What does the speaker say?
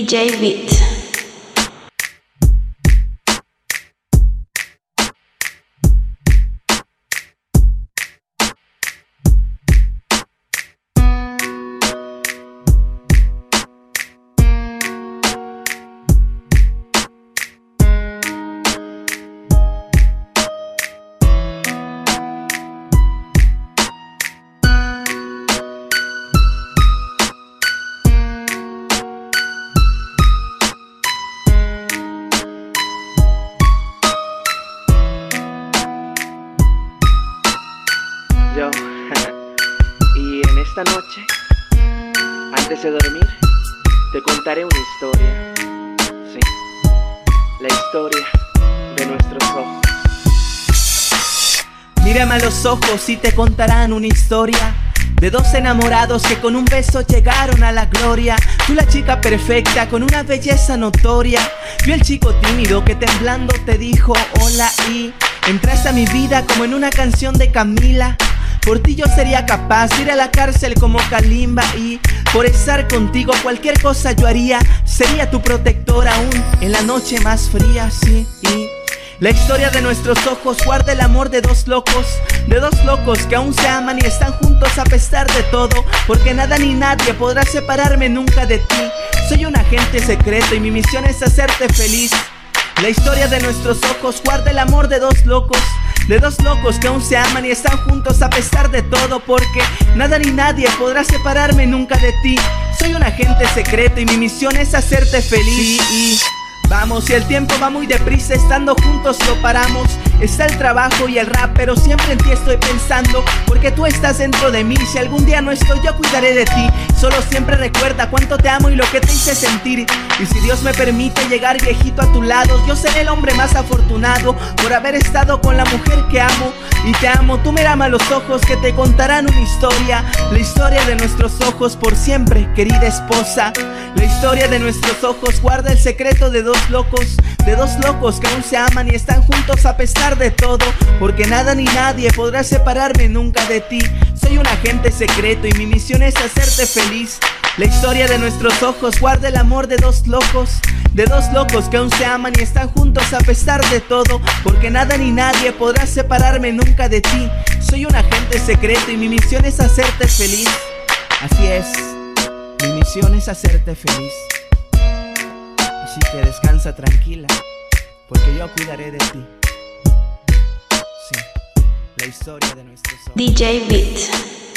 DJ Beat. noche, antes de dormir, te contaré una historia. Sí, la historia de nuestros ojos. Mírame a los ojos y te contarán una historia. De dos enamorados que con un beso llegaron a la gloria. Tú la chica perfecta con una belleza notoria. Yo el chico tímido que temblando te dijo hola y entraste a mi vida como en una canción de Camila. Por ti yo sería capaz de ir a la cárcel como Kalimba y por estar contigo cualquier cosa yo haría. Sería tu protector aún en la noche más fría, sí. Y la historia de nuestros ojos guarda el amor de dos locos, de dos locos que aún se aman y están juntos a pesar de todo, porque nada ni nadie podrá separarme nunca de ti. Soy un agente secreto y mi misión es hacerte feliz. La historia de nuestros ojos guarda el amor de dos locos de dos locos que aún se aman y están juntos a pesar de todo porque nada ni nadie podrá separarme nunca de ti. Soy un agente secreto y mi misión es hacerte feliz. y vamos, y el tiempo va muy deprisa, estando juntos lo paramos. Está el trabajo y el rap, pero siempre en ti estoy pensando Porque tú estás dentro de mí, si algún día no estoy yo cuidaré de ti. Solo siempre recuerda cuánto te amo y lo que te hice sentir. Y si Dios me permite llegar viejito a tu lado Yo seré el hombre más afortunado Por haber estado con la mujer que amo. Y te amo, tú mirame a los ojos que te contarán una historia. La historia de nuestros ojos por siempre, querida esposa. La historia de nuestros ojos guarda el secreto de dos locos De dos locos que aún se aman y están juntos a pesar de todo, porque nada ni nadie podrá separarme nunca de ti. Soy un agente secreto y mi misión es hacerte feliz. La historia de nuestros ojos guarda el amor de dos locos, de dos locos que aún se aman y están juntos a pesar de todo, porque nada ni nadie podrá separarme nunca de ti. Soy un agente secreto y mi misión es hacerte feliz. Así es, mi misión es hacerte feliz. Así que descansa tranquila, porque yo cuidaré de ti la historia de nuestros DJ Beat.